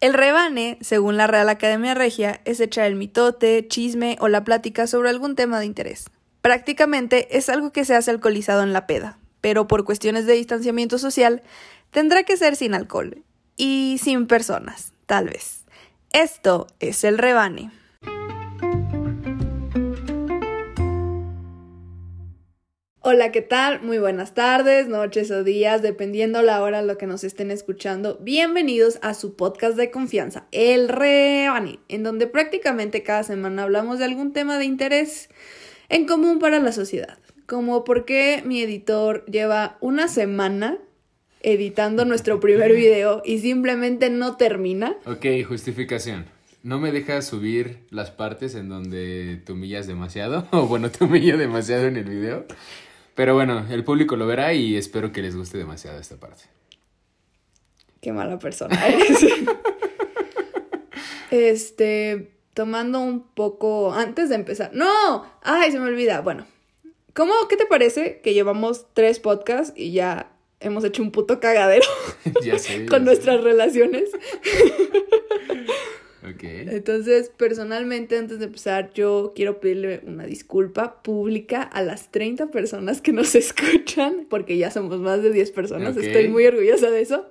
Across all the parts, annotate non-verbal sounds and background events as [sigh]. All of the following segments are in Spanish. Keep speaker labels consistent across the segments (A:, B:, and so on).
A: El rebane, según la Real Academia Regia, es echar el mitote, chisme o la plática sobre algún tema de interés. Prácticamente es algo que se hace alcoholizado en la peda, pero por cuestiones de distanciamiento social tendrá que ser sin alcohol y sin personas, tal vez. Esto es el rebane. Hola, ¿qué tal? Muy buenas tardes, noches o días, dependiendo la hora a lo que nos estén escuchando. Bienvenidos a su podcast de confianza, El Rebani, en donde prácticamente cada semana hablamos de algún tema de interés en común para la sociedad. Como por qué mi editor lleva una semana editando nuestro primer [laughs] video y simplemente no termina.
B: Ok, justificación. No me dejas subir las partes en donde te humillas demasiado, [laughs] o bueno, te humillo demasiado en el video. Pero bueno, el público lo verá y espero que les guste demasiado esta parte.
A: Qué mala persona eres. [laughs] este, tomando un poco antes de empezar. No, ay, se me olvida. Bueno, ¿cómo, qué te parece que llevamos tres podcasts y ya hemos hecho un puto cagadero [laughs]
B: ya sé. [laughs] ya
A: con
B: sé.
A: nuestras relaciones?
B: Ok.
A: Entonces, personalmente, antes de empezar, yo quiero pedirle una disculpa pública a las 30 personas que nos [laughs] escuchan, porque ya somos más de 10 personas,
B: Ok.
A: estoy muy orgullosa de eso.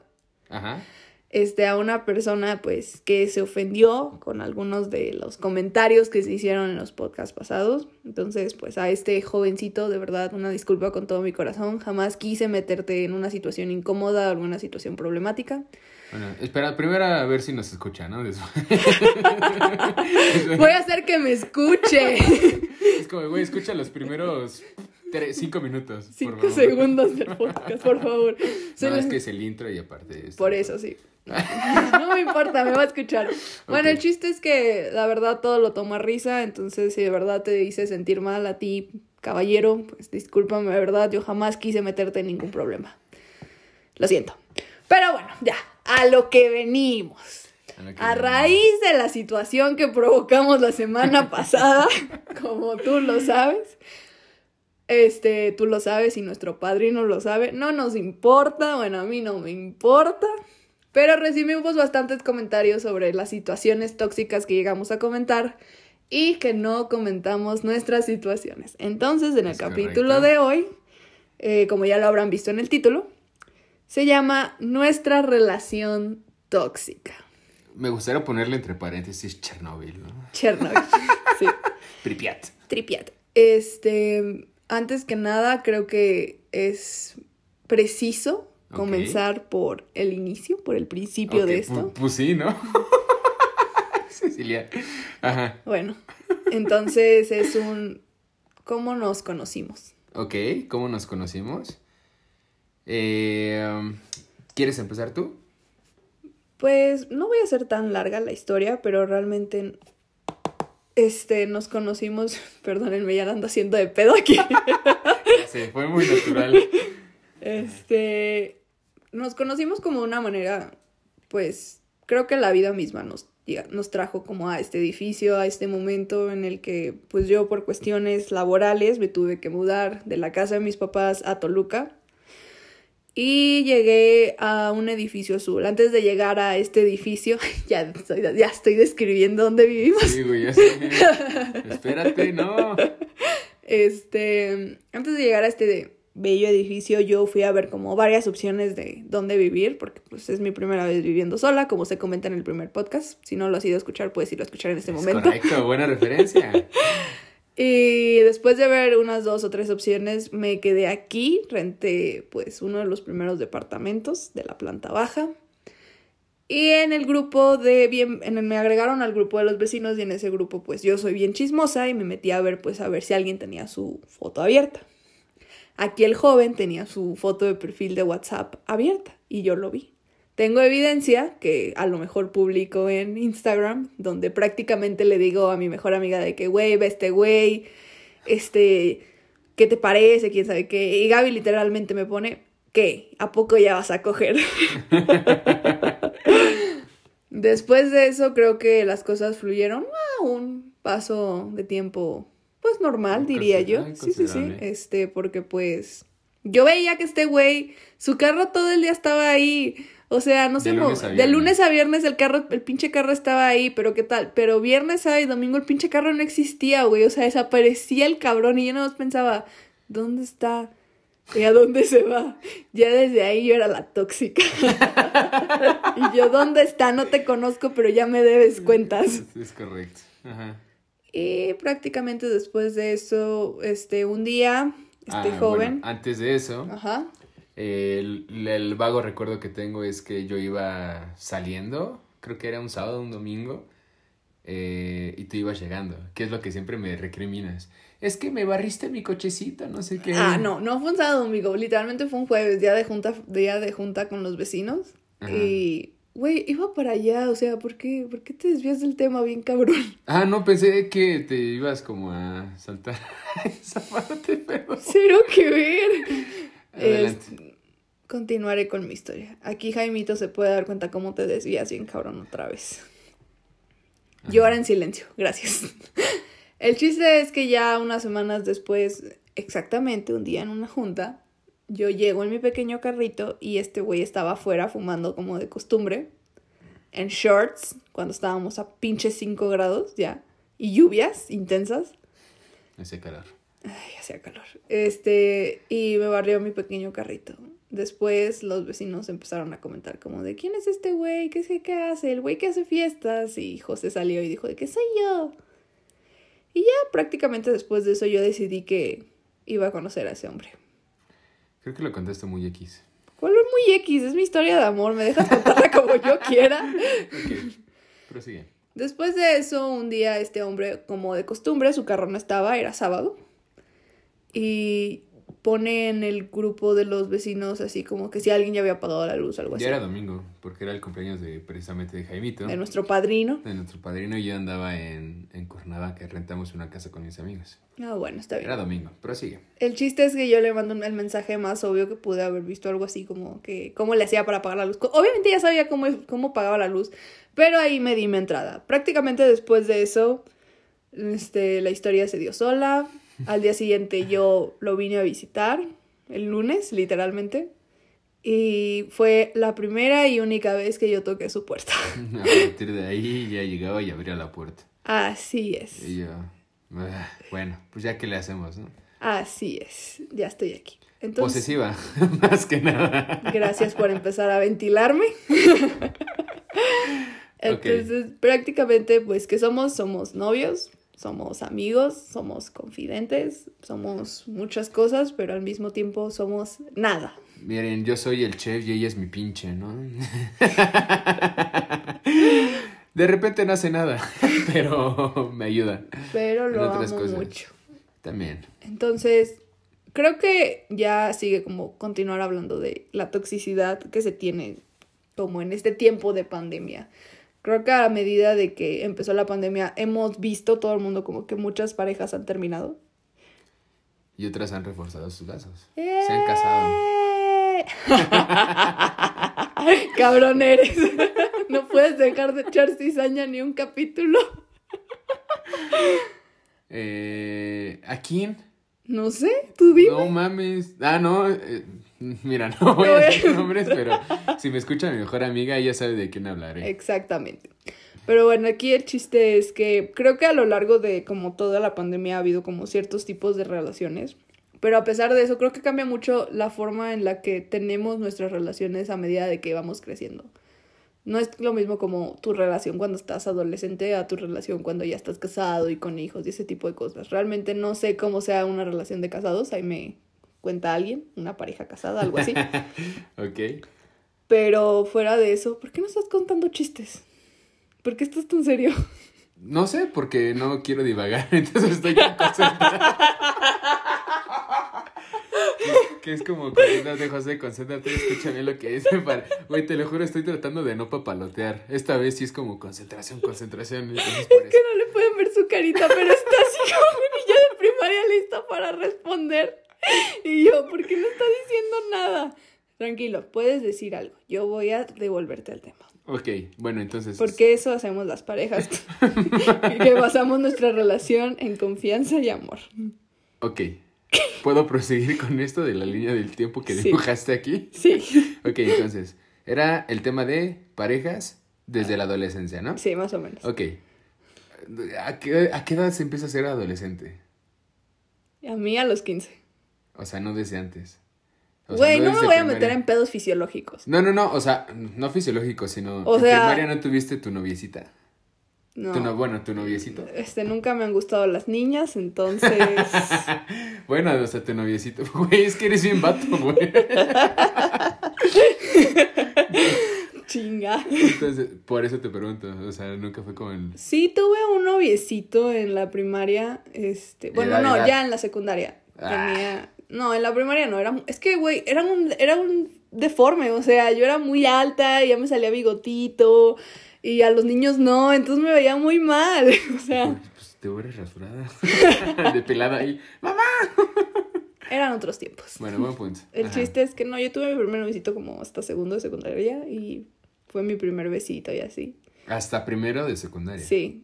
B: Ajá.
A: Este, a una persona, pues, que se ofendió con algunos de los comentarios que se hicieron en los podcasts pasados. Entonces, pues, a este jovencito, de verdad, una disculpa con todo mi corazón. Jamás quise meterte en una situación incómoda o alguna situación problemática.
B: Bueno, espera, primero a ver si nos escucha, ¿no? Después-
A: Voy a hacer que me escuche.
B: Es como, güey, escucha los primeros cinco minutos. por
A: Cinco
B: favor.
A: segundos del podcast, por favor. Soy
B: No,
A: la-
B: es que es el intro y aparte. es-
A: Por eso, sí. No me importa, me va a escuchar. Bueno, el chiste es que la verdad todo lo toma risa, entonces si de verdad te hice sentir mal a ti, caballero, pues discúlpame, de verdad, yo jamás quise meterte en ningún problema. Lo siento. Pero bueno, ya, a lo que venimos.
B: a
A: raíz de la situación que provocamos la semana [laughs] pasada, como tú lo sabes, este, tú lo sabes y nuestro padrino lo sabe, no nos importa, bueno, a mí no me importa, pero recibimos bastantes comentarios sobre las situaciones tóxicas que llegamos a comentar y que no comentamos nuestras situaciones. Entonces, en el
B: Es
A: capítulo
B: correcto.
A: de hoy, eh, como ya lo habrán visto en el título, se llama Nuestra relación tóxica.
B: Me gustaría ponerle entre paréntesis Chernobyl, ¿no?
A: Chernobyl. [laughs] Sí,
B: Pripyat.
A: Tripiat. Este, antes que nada, creo que es preciso comenzar por el inicio, por el principio de esto.
B: Pues, sí, ¿no? [laughs] Cecilia. Ajá.
A: Bueno, entonces es un ¿cómo nos conocimos?
B: Ok, ¿cómo nos conocimos? Eh, ¿Quieres empezar tú?
A: Pues no voy a hacer tan larga la historia, pero realmente este nos conocimos, [laughs] perdónenme, ya la ando haciendo de pedo aquí. [laughs]
B: Sé, fue muy natural.
A: Este, nos conocimos como de una manera, pues, creo que la vida misma nos, nos trajo como a este edificio, a este momento en el que, pues, yo por cuestiones laborales me tuve que mudar de la casa de mis papás a Toluca. Y llegué a un edificio azul. Antes de llegar a este edificio, [laughs] ya estoy, ya estoy describiendo dónde vivimos.
B: Sí, güey, ya sé. [laughs] Espérate, no.
A: Este, antes de llegar a este bello edificio, yo fui a ver como varias opciones de dónde vivir, porque pues es mi primera vez viviendo sola, como se comenta en el primer podcast. Si no lo has ido a escuchar, puedes irlo a escuchar en este
B: Es
A: momento.
B: correcto, buena referencia. [laughs]
A: Y después de ver unas dos o tres opciones, me quedé aquí, renté pues uno de los primeros departamentos de la planta baja. Y en el grupo de bien, me agregaron al grupo de los vecinos y en ese grupo pues yo soy bien chismosa y me metí a ver pues a ver si alguien tenía su foto abierta. Aquí el joven tenía su foto de perfil de WhatsApp abierta y yo lo vi. Tengo evidencia que a lo mejor publico en Instagram, donde prácticamente le digo a mi mejor amiga de que, güey, ve este güey, este, ¿qué te parece? ¿Quién sabe qué? Y Gaby literalmente me pone, ¿qué? ¿A poco ya vas a coger? [laughs] Después de eso creo que las cosas fluyeron a un paso de tiempo, pues normal, diría yo. Sí, sí, sí. Este, porque pues yo veía que este güey, su carro todo el día estaba ahí O sea, no
B: De
A: sé,
B: lunes
A: de lunes a viernes el carro, el pinche carro estaba ahí, pero qué tal. Pero viernes, sábado y domingo el pinche carro no existía, güey. O sea, desaparecía el cabrón y yo no pensaba, ¿dónde está? ¿Y a dónde se va? Ya desde ahí yo era la tóxica. [laughs] y yo, ¿dónde está? No te conozco, pero ya me debes cuentas.
B: Es, es correcto. Ajá.
A: Y prácticamente después de eso, este, un día, este
B: Ah,
A: joven.
B: bueno, antes de eso,
A: Ajá.
B: El, el vago recuerdo que tengo es que yo iba saliendo, creo que era un sábado, un domingo, eh, y tú ibas llegando, que es lo que siempre me recriminas. Es que me barriste mi cochecito, no sé qué.
A: Ah, no, no fue un sábado domingo, literalmente fue un jueves, día de junta, día de junta con los vecinos.
B: Ajá.
A: Y, güey, iba para allá, o sea, ¿por qué, ¿por qué te desvías del tema bien cabrón? [laughs]
B: Ah, no, pensé que te ibas como a saltar [laughs] esa parte, pero...
A: Cero que ver.
B: Adelante.
A: Es- continuaré con mi historia. Aquí Jaimito se puede dar cuenta cómo te desvías bien cabrón otra vez. Llora en silencio, gracias. [laughs] El chiste es que ya unas semanas después, exactamente un día en una junta, yo llego en mi pequeño carrito y este güey estaba afuera fumando como de costumbre, en shorts, cuando estábamos a pinches 5 grados ya, y lluvias intensas.
B: Ese calor.
A: Ay, hacía calor. Este, y me barrió mi pequeño carrito. Después los vecinos empezaron a comentar como de quién es este güey, qué sé qué hace, el güey que hace fiestas. Y José salió y dijo de que soy yo. Y ya prácticamente después de eso yo decidí que iba a conocer a ese hombre.
B: Creo que lo contaste muy X.
A: ¿Cuál es muy X? Es mi historia de amor, me dejas contarla como yo quiera.
B: Ok, prosigue.
A: Después de eso, un día este hombre, como de costumbre, su carro no estaba, era sábado. Y pone en el grupo de los vecinos así como que si alguien ya había apagado la luz, algo así.
B: Ya era domingo, porque era el cumpleaños de precisamente de Jaimito,
A: De nuestro padrino.
B: de nuestro padrino, y yo andaba en, en Cuernavaca, rentamos una casa con mis amigos.
A: Ah, bueno, está bien.
B: Era domingo, prosigue.
A: El chiste es que yo le mando el mensaje más obvio que pude haber visto, algo así como que cómo le hacía para apagar la luz. Obviamente ya sabía cómo, cómo pagaba la luz, pero ahí me di mi entrada. Prácticamente después de eso, este, la historia se dio sola. Al día siguiente yo lo vine a visitar, el lunes, literalmente. Y fue la primera y única vez que yo toqué su puerta. [laughs]
B: A partir de ahí ya llegaba y abría la puerta.
A: Así es.
B: Y yo, ah, bueno, pues ya que le hacemos, ¿no?
A: Así es. Ya estoy aquí. Entonces,
B: Posesiva, [laughs] más que nada.
A: Gracias por empezar a ventilarme. [laughs] Entonces, prácticamente, pues, que somos? Somos novios, somos amigos, somos confidentes, somos muchas cosas, pero al mismo tiempo somos nada.
B: Miren, yo soy el chef y ella es mi pinche, ¿no? [laughs] De repente no hace nada, [laughs] pero me ayuda.
A: Pero lo
B: otras
A: amo
B: cosas.
A: mucho.
B: También.
A: Entonces, creo que ya sigue como continuar hablando de la toxicidad que se tiene como en este tiempo de pandemia. Creo que a medida de que empezó la pandemia hemos visto todo el mundo como que muchas parejas han terminado.
B: Y otras han reforzado sus lazos. Se han casado.
A: ¡Eh! [laughs] Cabrón eres. [laughs] No puedes dejar de echar cizaña ni un capítulo.
B: Eh, ¿A quién?
A: No sé, tú dime.
B: No mames. Ah, no. eh, mira, [laughs] no voy a decir [laughs] nombres, pero si me escucha mi mejor amiga, ella sabe de quién hablaré.
A: Exactamente. Pero bueno, aquí el chiste es que creo que a lo largo de como toda la pandemia ha habido como ciertos tipos de relaciones. Pero a pesar de eso, creo que cambia mucho la forma en la que tenemos nuestras relaciones a medida de que vamos creciendo. No es lo mismo como tu relación cuando estás adolescente a tu relación cuando ya estás casado y con hijos y ese tipo de cosas. Realmente no sé cómo sea una relación de casados. Ahí me cuenta alguien, una pareja casada, algo así. [laughs]
B: Ok.
A: Pero fuera de eso, ¿por qué no estás contando chistes? ¿Por qué estás tan serio?
B: No sé, porque no quiero divagar, [laughs] entonces estoy concentrado. que, [laughs] que es como, concéntrate, José, concéntrate, escúchame lo que dice. Para... Güey, te lo juro, estoy tratando de no papalotear. Esta vez sí es como concentración, concentración. por
A: Que no le pueden ver su carita, pero está así como un niño de primaria listo para responder. [laughs] Y yo, ¿por qué no está diciendo nada? Tranquilo, puedes decir algo. Yo voy a devolverte al tema.
B: Ok, bueno, entonces.
A: Porque eso hacemos las parejas. [laughs] que basamos nuestra relación en confianza y amor.
B: Ok. ¿Puedo proseguir con esto de la línea del tiempo que
A: Sí.
B: dibujaste aquí?
A: Sí.
B: Ok, entonces, Era el tema de parejas desde la adolescencia, ¿no?
A: Sí, más o menos.
B: Ok. ¿A qué, a qué edad se empieza a ser adolescente?
A: A mí a los 15.
B: O sea, no desde antes.
A: Güey, no, me voy a
B: primaria.
A: meter en pedos fisiológicos.
B: No, no, no, o sea, no fisiológico, sino...
A: O
B: en
A: sea-
B: primaria no tuviste tu noviecita.
A: No.
B: Tu no- bueno, tu noviecito.
A: Este, nunca me han gustado las niñas, entonces... [laughs]
B: Bueno, o sea, tu noviecito. [laughs] Güey, es que eres bien vato, güey. [laughs]
A: Chinga.
B: Entonces, por eso te pregunto. O sea, nunca fue como el...
A: Sí, tuve un noviecito en la primaria, este, bueno,
B: Edad,
A: no,
B: edad.
A: ya en la secundaria.
B: Ah.
A: Tenía, no, en la primaria no, era, es que, güey, era un, era un deforme, o sea, yo era muy alta y ya me salía bigotito y a los niños no, entonces me veía muy mal, [laughs] o sea,
B: Pues te hubieras rasurada. [laughs] Depilada ahí. ¡Mamá! [laughs]
A: eran otros tiempos.
B: Bueno, buen punto.
A: El
B: Ajá.
A: chiste es que no, yo tuve mi primer noviecito como hasta segundo de secundaria y fue mi primer besito y así.
B: Hasta primero de secundaria.
A: Sí,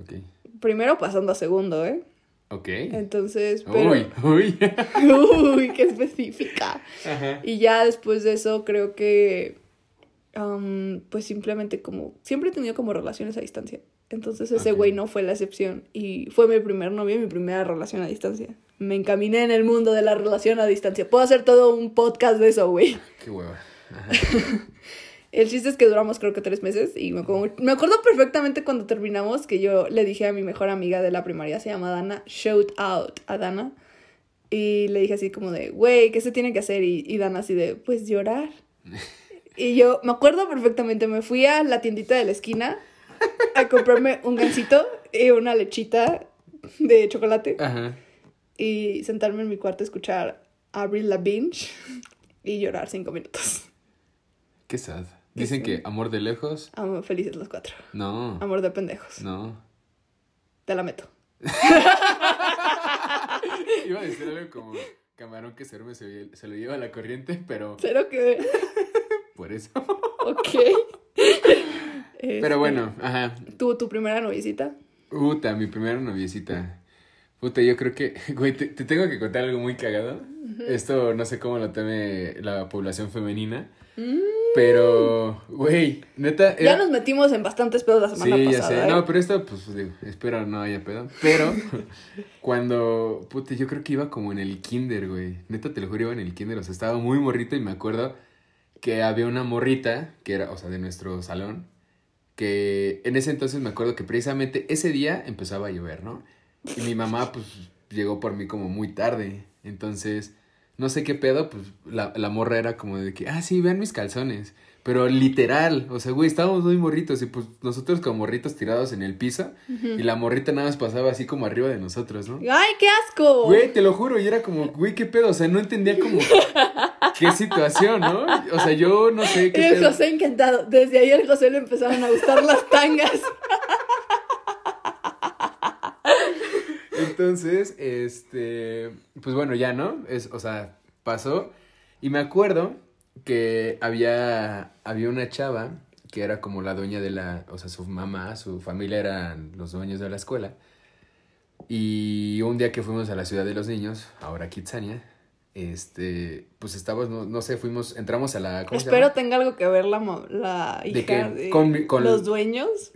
B: Ok.
A: primero pasando a segundo, ¿eh?
B: Ok.
A: Entonces, pero...
B: Uy, uy. [laughs]
A: Uy, qué específica.
B: Ajá.
A: Y ya después de eso creo que, am, pues simplemente como, siempre he tenido como relaciones a distancia. Entonces ese güey no fue la excepción. Y fue mi primer novio y mi primera relación a distancia. Me encaminé en el mundo de la relación a distancia. Puedo hacer todo un podcast de eso, güey.
B: Qué hueva. Ajá. [laughs]
A: El chiste es que duramos creo que tres meses y me acuerdo, me acuerdo perfectamente cuando terminamos que yo le dije a mi mejor amiga de la primaria, se llama Dana, shout out a Dana. Y le dije así como de, güey, ¿qué se tiene que hacer? Y, y Dana así de, pues llorar. Y yo me acuerdo perfectamente, me fui a la tiendita de la esquina a comprarme un gansito y una lechita de chocolate
B: Ajá.
A: y sentarme en mi cuarto a escuchar Avril Lavigne y llorar cinco minutos.
B: Qué sad. Dicen que amor de lejos.
A: Amo felices los cuatro.
B: No.
A: Amor de pendejos.
B: No.
A: Te la meto. [laughs]
B: Iba a decir algo como camarón que se duerme se, se lo lleva la corriente, pero
A: Cero que ver. [laughs]
B: por eso.
A: Ok. Este,
B: Pero bueno, ajá.
A: ¿Tuvo tu primera noviecita?
B: Puta, mi primera noviecita. Puta, yo creo que, [laughs] güey, te, te tengo que contar algo muy cagado. Esto no sé cómo lo tome la población femenina. Pero, güey, neta.
A: Ya nos metimos en bastantes pedos la semana
B: Sí, ya
A: pasada.
B: sé.
A: ¿eh?
B: No, pero esto, pues, digo, espero no haya pedo. Pero, [laughs] cuando, puta, yo creo que iba como en el kinder, güey. Neta, te lo juro, iba en el kinder. O sea, estaba muy morrito y me acuerdo que había una morrita, que era, o sea, de nuestro salón, que en ese entonces me acuerdo que precisamente ese día empezaba a llover, ¿no? Y mi mamá, pues, llegó por mí como muy tarde. Entonces, no sé qué pedo, pues, la, la morra era como de que, ah, sí, vean mis calzones. Pero literal, o sea, güey, estábamos muy morritos y pues nosotros como morritos tirados en el piso y la morrita nada más pasaba así como arriba de nosotros, ¿no?
A: ¡Ay, qué asco!
B: Güey, te lo juro, y era como, güey, qué pedo, o sea, no entendía como qué situación, ¿no? O sea, yo no sé
A: Y
B: qué
A: el
B: pedo.
A: José encantado. Desde ahí al José le empezaron a gustar las tangas.
B: Entonces, este, pues bueno, ya, ¿no? Es, o sea, pasó. Y me acuerdo que había, había una chava que era como la dueña de la, o sea, su mamá, su familia eran los dueños de la escuela. Y un día que fuimos a la ciudad de los niños, ahora Kitsania, este, pues estábamos, no, no sé, fuimos, entramos a la, ¿cómo se
A: Espero
B: llama?
A: tenga algo que ver la, la
B: ¿De
A: hija
B: qué?
A: de
B: Con con-
A: los dueños.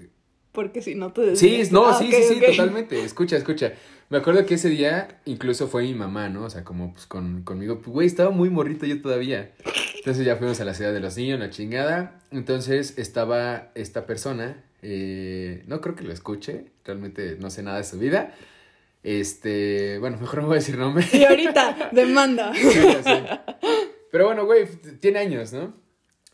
A: Porque si no te
B: Sí, no,
A: Ah,
B: sí,
A: ok,
B: sí, sí,
A: ok.
B: totalmente. Escucha, escucha. Me acuerdo que ese día incluso fue mi mamá, ¿no? O sea, como pues con, conmigo. Pues, Güey, estaba muy morrito yo todavía. Entonces ya fuimos a la ciudad de los niños, la chingada. Entonces estaba esta persona. eh, no creo que lo escuche. Realmente no sé nada de su vida. Este, bueno, mejor no voy a decir nombre.
A: Y ahorita, demanda. [laughs]
B: Sí, sé. Pero bueno, güey, tiene años, ¿no?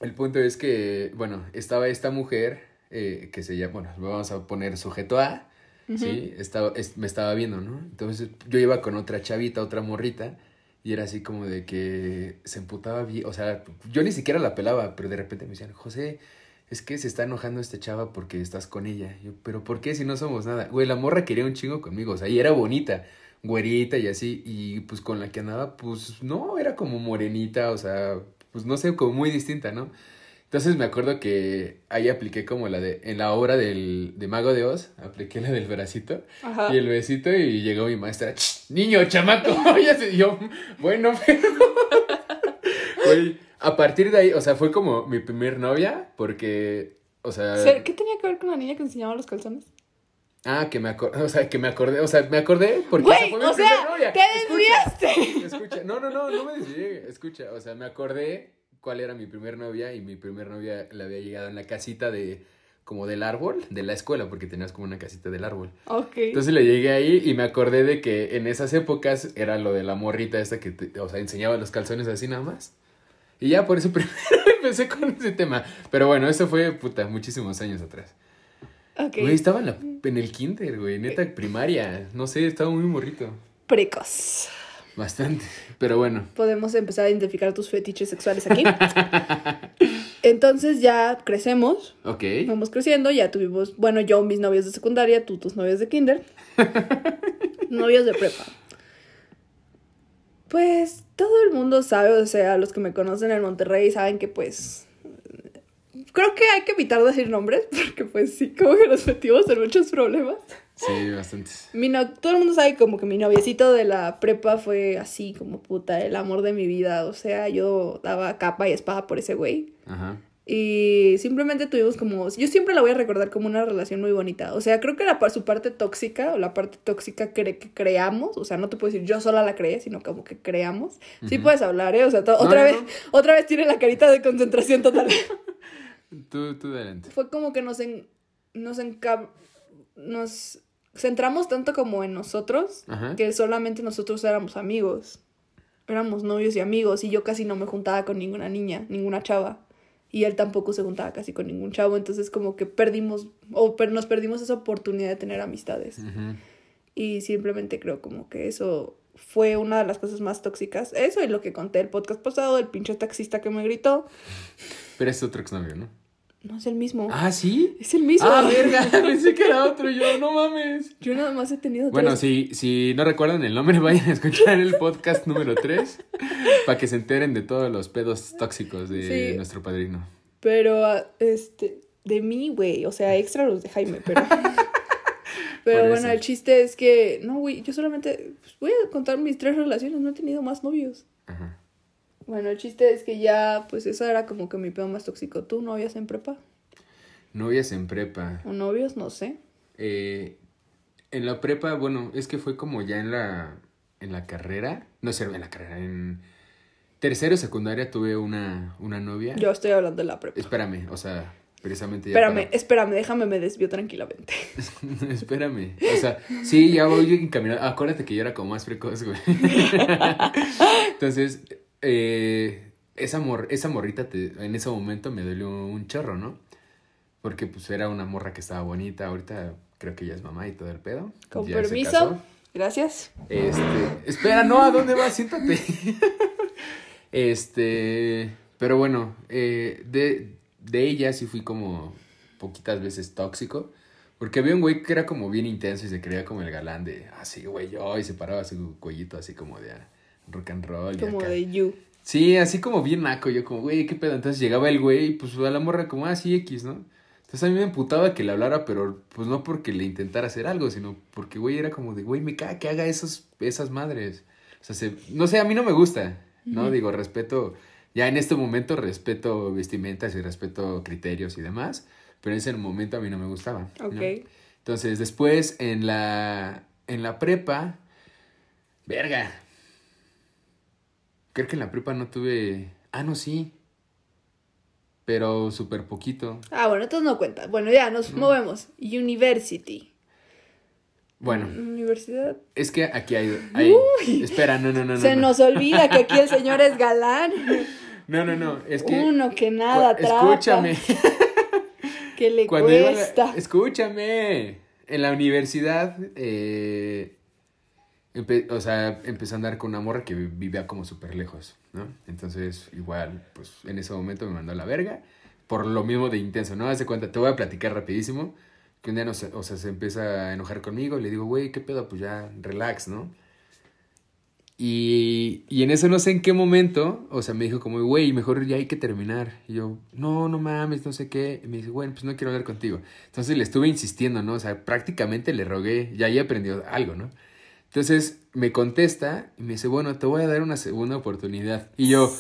B: El punto es que, bueno, estaba esta mujer eh, que se llama, bueno, vamos a poner sujeto A, ¿sí? Estaba, es- me estaba viendo, ¿no? Entonces yo iba con otra chavita, otra morrita, y era así como de que se emputaba bien, o sea, yo ni siquiera la pelaba, pero de repente me decían, José, es que se está enojando esta chava porque estás con ella. Yo, pero ¿por qué si no somos nada? Güey, la morra quería un chingo conmigo, o sea, y era bonita, güerita y así, y pues con la que andaba, pues no, era como morenita, o sea, pues no sé, como muy distinta, ¿no? Entonces me acuerdo que ahí apliqué como la de, en la obra del, de Mago de Oz, apliqué la del bracito
A: Ajá.
B: y el besito y llegó mi maestra, "Ch, niño, chamaco, [laughs] se yo, bueno, [laughs] pero, [laughs] güey, a partir de ahí, o sea, fue como mi primer novia, porque, o sea...
A: ¿Qué tenía que ver con la niña que enseñaba los calzones?
B: Ah, que me acordé, o sea, que me acordé, o sea, me acordé porque
A: Güey,
B: esa fue mi
A: o sea,
B: novia.
A: te desviaste.
B: Escucha, no, no, no, no me desvié, escucha, o sea, me acordé cuál era mi primer novia y mi primer novia la había llegado en la casita de, como del árbol, de la escuela, porque tenías como una casita del árbol.
A: Ok.
B: Entonces le llegué ahí y me acordé de que en esas épocas era lo de la morrita esta que, te- o sea, enseñaba los calzones así nada más. Y ya por eso [laughs] primero empecé con ese tema. Pero bueno, eso fue, puta, muchísimos años atrás.
A: ok.
B: Güey, estaba en, la- en el kinder, güey, neta primaria. No sé, estaba muy morrito.
A: Precoz.
B: Bastante. Pero bueno.
A: Podemos empezar a identificar tus fetiches sexuales aquí. [laughs] Entonces ya crecemos,
B: Ok.
A: vamos creciendo, ya tuvimos, bueno, yo mis novios de secundaria, tú tus novios de kinder, [laughs] novios de prepa. Pues todo el mundo sabe, o sea, los que me conocen en Monterrey saben que pues creo que hay que evitar decir nombres [laughs] porque pues sí, como que nos metimos en muchos problemas.
B: Sí, bastantes.
A: Mi no- todo el mundo sabe como que mi noviecito de la prepa fue así como puta, el amor de mi vida, o sea, yo daba capa y espada por ese güey.
B: Ajá.
A: Y simplemente tuvimos como, yo siempre la voy a recordar como una relación muy bonita. O sea, creo que la, su parte tóxica o la parte tóxica cre- que creamos, o sea, no te puedo decir yo sola la creé, sino como que creamos. Sí puedes hablar, ¿eh? O sea,
B: No,
A: otra
B: no,
A: vez, otra vez tiene la carita de concentración total. [laughs]
B: Tú, tú adelante.
A: Fue como que nos en, nos enca- nos centramos tanto como en nosotros
B: Ajá.
A: que solamente nosotros éramos amigos. Éramos novios y amigos y yo casi no me juntaba con ninguna niña, ninguna chava. Y él tampoco se juntaba casi con ningún chavo, entonces como que perdimos o per- nos perdimos esa oportunidad de tener amistades. Y simplemente creo como que eso fue una de las cosas más tóxicas. Eso y lo que conté el podcast pasado, el pinche taxista que me gritó.
B: Pero es otro exnovio, ¿no?
A: No es el mismo.
B: Ah, ¿sí?
A: Es el mismo.
B: Ah, verga. [laughs] Pensé que era otro yo. No mames.
A: Yo nada más he tenido
B: Bueno,
A: tres.
B: si, si no recuerdan el nombre, [laughs] vayan a escuchar el podcast número 3 para que se enteren de todos los pedos tóxicos de
A: Sí.
B: nuestro padrino.
A: Pero, ah, este, de mí, güey, o sea, extra los de Jaime, pero... [laughs] pero bueno, el chiste es que, no, güey, yo solamente pues, voy a contar mis tres relaciones, no he tenido más novios.
B: Ajá.
A: Bueno, el chiste es que ya, pues eso era como que mi pedo más tóxico. ¿Tú novias en prepa?
B: Novias en prepa.
A: ¿O novios? No sé.
B: Eh, en la prepa, bueno, es que fue como ya en la, en la carrera. No sé, en la carrera. En tercero secundaria tuve una, una novia.
A: Yo estoy hablando de la prepa.
B: Espérame, o sea, precisamente ya
A: Espérame,
B: para-
A: espérame, déjame, me desvío tranquilamente. [laughs]
B: Espérame. O sea, sí, ya voy encaminado. Acuérdate que yo era como más precoz, güey. [laughs] Entonces, eh, esa, mor esa morrita te- en ese momento me dolió un chorro, ¿no? Porque pues era una morra que estaba bonita. Ahorita creo que ya es mamá y todo el pedo.
A: Con
B: Ya
A: permiso. Gracias.
B: Este, espera, no, ¿a dónde vas? Siéntate. [laughs] Este, pero bueno, eh, de, de ella sí fui como poquitas veces tóxico. Porque había un güey que era como bien intenso y se creía como el galán de así, güey, yo, y se paraba su cuellito así como de ah, rock and roll.
A: Como
B: acá.
A: de you.
B: Sí, así como bien naco, yo como, güey, qué pedo. Entonces llegaba el güey y pues a la morra como, ah, sí, X, ¿no? Entonces a mí me emputaba que le hablara, pero pues no porque le intentara hacer algo, sino porque, güey, era como de, güey, me caga que haga esos, esas madres. O sea, se- no sé, a mí no me gusta, ¿no? Digo, respeto, ya en este momento respeto vestimentas y respeto criterios y demás, pero en ese momento a mí no me gustaba. ¿no?
A: Ok.
B: Entonces, después en la, en la prepa, verga. Creo que en la prepa no tuve, ah, no, sí, pero súper poquito.
A: Ah, bueno, entonces no cuenta. Bueno, ya nos movemos. University.
B: Bueno,
A: Universidad.
B: es que aquí hay, hay-
A: Uy.
B: espera, no, no, no, no.
A: Se
B: no.
A: nos olvida que aquí el señor es galán.
B: No, no, no, es que...
A: Uno que nada trata.
B: Escúchame. [laughs]
A: Que le
B: Cuando la-
A: cuesta.
B: escúchame. En la universidad, eh, empe- o sea, empecé a andar con una morra que vi- vivía como súper lejos, ¿no? Entonces, igual, pues en ese momento me mandó a la verga. Por lo mismo de intenso, ¿no? Haz de cuenta, te voy a platicar rapidísimo. Que un día, no o sea, se empieza a enojar conmigo y le digo, güey, ¿qué pedo? Pues ya, relax, ¿no? Y, y en eso no sé en qué momento, o sea, me dijo como, güey, mejor ya hay que terminar. Y yo, no, no mames, no sé qué. Y me dice, bueno, pues no quiero hablar contigo. Entonces le estuve insistiendo, ¿no? O sea, prácticamente le rogué, ya ahí aprendió algo, ¿no? Entonces me contesta y me dice, bueno, te voy a dar una segunda oportunidad. Y yo,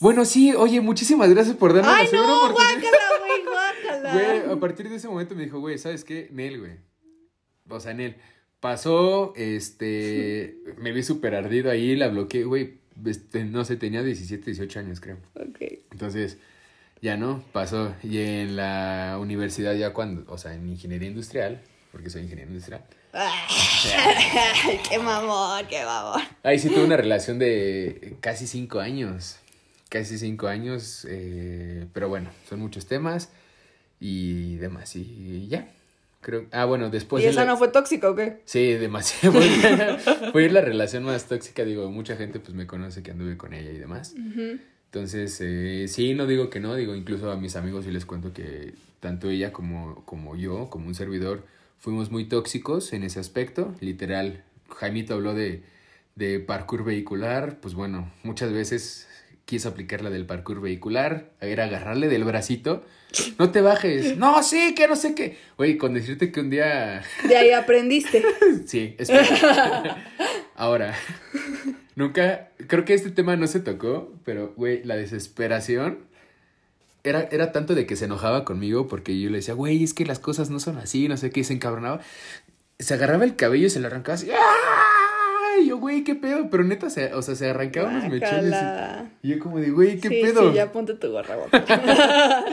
B: Bueno, sí, oye, muchísimas gracias por darnos
A: Ay,
B: la segunda
A: no,
B: oportunidad.
A: guácala, [laughs] güey, guácala.
B: Güey, a partir de ese momento me dijo, güey, ¿sabes qué? Nel, güey. O sea, Nel. Pasó, este, [laughs] me vi súper ardido ahí, la bloqueé, güey. Este, no sé, tenía 17, 18 años, creo.
A: Ok.
B: Entonces, ya no, pasó. Y en la universidad ya cuando, o sea, en ingeniería industrial, porque soy ingeniero industrial. [laughs]
A: Qué mamón, qué mamón.
B: Ahí sí tuve una relación de casi cinco años. Casi cinco años. eh, pero bueno, son muchos temas y demás. Y ya. Creo. Ah, bueno, después.
A: ¿Y
B: de
A: esa
B: la-
A: no fue tóxica o qué?
B: Sí, demasiado. [laughs] Fue, fue la relación más tóxica. Digo, mucha gente pues me conoce que anduve con ella y demás. Entonces, eh, sí, no digo que no. Digo, incluso a mis amigos sí les cuento que tanto ella como, como yo, como un servidor, fuimos muy tóxicos en ese aspecto. Literal, Jaimito habló de, de parkour vehicular. Pues bueno, muchas veces quiso aplicar la del parkour vehicular. Era agarrarle del bracito. No te bajes. No, sí, que no sé qué. Oye, con decirte que un día...
A: De ahí aprendiste. [laughs]
B: Sí, espera. Ahora, nunca, creo que este tema no se tocó, pero, güey, la desesperación era, era tanto de que se enojaba conmigo porque yo le decía, güey, es que las cosas no son así, no sé qué, y se encabronaba. Se agarraba el cabello y se lo arrancaba así. ¡Ah! Y yo, güey, qué pedo, pero neta, se, o sea, se arrancaba los mechones. y- yo como de, güey, qué
A: sí,
B: pedo.
A: Sí, ya ponte tu gorra. [laughs]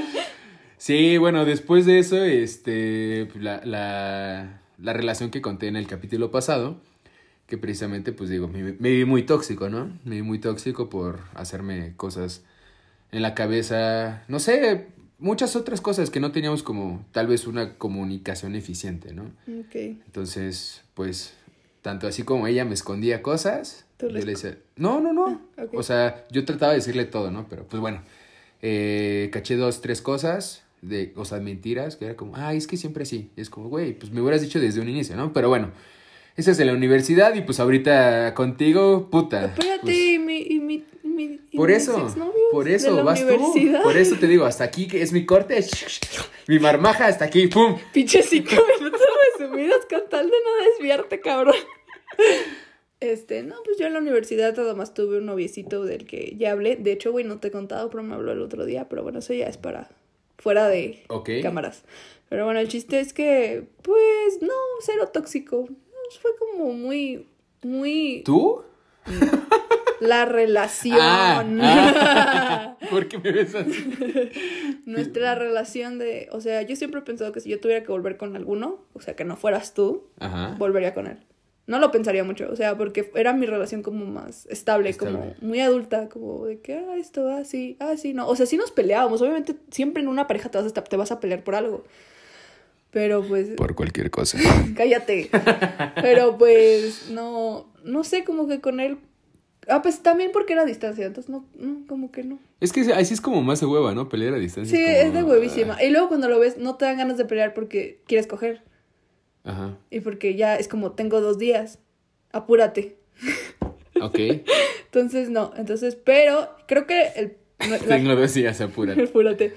B: Sí, bueno, después de eso, este, la, la, la relación que conté en el capítulo pasado, que precisamente, pues digo, me, me vi muy tóxico, ¿no? Me vi muy tóxico por hacerme cosas en la cabeza, no sé, muchas otras cosas que no teníamos como tal vez una comunicación eficiente, ¿no?
A: ok.
B: Entonces, pues, tanto así como ella me escondía cosas,
A: Tú
B: yo
A: le
B: decía, no, no, no.
A: Ah.
B: O sea, yo trataba de decirle todo, ¿no? Pero pues bueno, eh, caché dos, tres cosas, de, o sea, mentiras, que era como, ay, es que siempre así. Y es como, güey, pues me hubieras dicho desde un inicio, ¿no? Pero bueno, esa es en la universidad y pues ahorita contigo, puta.
A: Espérate,
B: pues,
A: y mi, y mi, y mi-
B: por
A: mis
B: eso, por eso, vas tú. Por eso te digo, hasta aquí que es mi corte, mi marmaja hasta aquí, ¡pum!
A: Pinche cinco [laughs] minutos resumidos con tal de no desviarte, cabrón. Este, no, pues yo en la universidad nada más tuve un noviecito del que ya hablé. De hecho, güey, no te he contado, pero me habló el otro día. Pero bueno, eso ya es para fuera de
B: Ok.
A: cámaras. Pero bueno, el chiste es que, pues, no, cero tóxico. Fue como muy, muy...
B: ¿Tú?
A: La relación.
B: Ah, ah. [laughs] ¿Por qué me ves así?
A: Nuestra relación de... O sea, yo siempre he pensado que si yo tuviera que volver con alguno, o sea, que no fueras tú,
B: Ajá.
A: volvería con él. No lo pensaría mucho, o sea, porque era mi relación como más estable, como muy adulta, como de que, ah, esto, ah, sí, ah, sí, no. O sea, sí nos peleábamos, obviamente siempre en una pareja te vas a, te vas a pelear por algo. Pero pues,
B: Por cualquier cosa. [laughs]
A: cállate. Pero pues, no, no sé, como que con él... Ah, pues también porque era a distancia, entonces no, no, como que no.
B: Es que así es como más de hueva, ¿no? Pelear a distancia.
A: Sí,
B: como-
A: es de huevísima. Y luego cuando lo ves, no te dan ganas de pelear porque quieres coger.
B: Ajá.
A: Y porque ya es como, tengo dos días, apúrate. [laughs]
B: Ok.
A: Entonces, no, entonces, pero creo que el... [laughs] la-
B: Tengo dos días, apura. [laughs]
A: apúrate.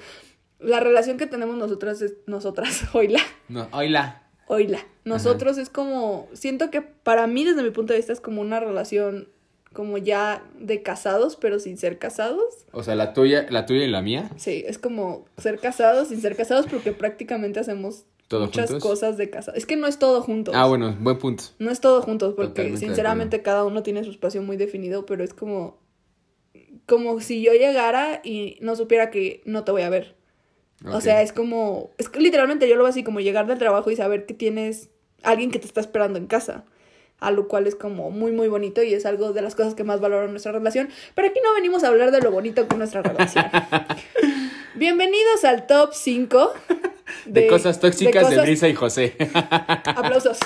A: La relación que tenemos nosotras es, nosotras, oíla,
B: No, oíla.
A: oíla. Nosotros es como, siento que para mí desde mi punto de vista es como una relación como ya de casados, pero sin ser casados.
B: O sea, la tuya, la tuya y la mía.
A: Sí, es como ser casados sin ser casados porque prácticamente hacemos
B: ¿Todo
A: muchas
B: juntos?
A: cosas de casa. Es que no es todo juntos.
B: Ah, bueno, buen punto.
A: No es todo juntos, porque
B: Totalmente
A: sinceramente cada uno tiene su espacio muy definido, pero es como. Como si yo llegara y no supiera que no te voy a ver. O sea, es como. Es que literalmente yo lo veo así como llegar del trabajo y saber que tienes alguien que te está esperando en casa. A lo cual es como muy, muy bonito y es algo de las cosas que más valoro en nuestra relación. Pero aquí no venimos a hablar de lo bonito con nuestra relación. [laughs] Bienvenidos al top 5
B: De, cosas tóxicas de,
A: cosas-
B: Brisa y José. [laughs]
A: Aplausos.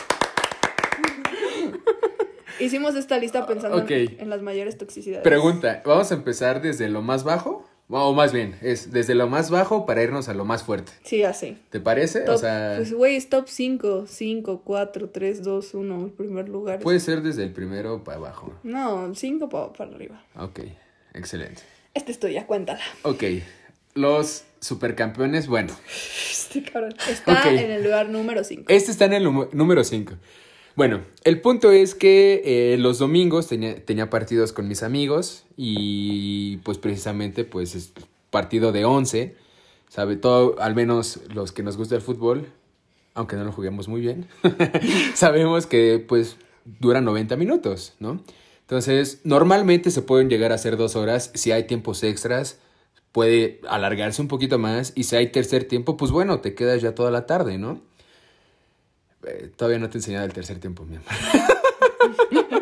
A: Hicimos esta lista pensando en, las mayores toxicidades.
B: Pregunta, ¿vamos a empezar desde lo más bajo? O más bien, es desde lo más bajo para irnos a lo más fuerte.
A: Sí, así.
B: ¿Te parece?
A: Top-
B: o sea,
A: Pues, güey, es top 5. 5, 4, 3, 2, 1. El primer lugar.
B: puede ser desde el primero para abajo.
A: No, 5 para arriba.
B: Ok, excelente.
A: Esta es tuya, cuéntala.
B: Ok, los supercampeones, bueno, [laughs]
A: Este cabrón. Está
B: Ok.
A: en el lugar número 5.
B: este está en el número 5. Bueno, el punto es que eh, los domingos tenía, tenía partidos con mis amigos y pues precisamente pues es partido de 11, ¿sabe? Todo, al menos los que nos gusta el fútbol, aunque no lo juguemos muy bien, [laughs] sabemos que pues dura 90 minutos, ¿no? Entonces, normalmente se pueden llegar a hacer dos horas si hay tiempos extras, puede alargarse un poquito más y si hay tercer tiempo, pues bueno, te quedas ya toda la tarde, ¿no? Eh, todavía no te he enseñado el tercer tiempo, mi amor. [laughs]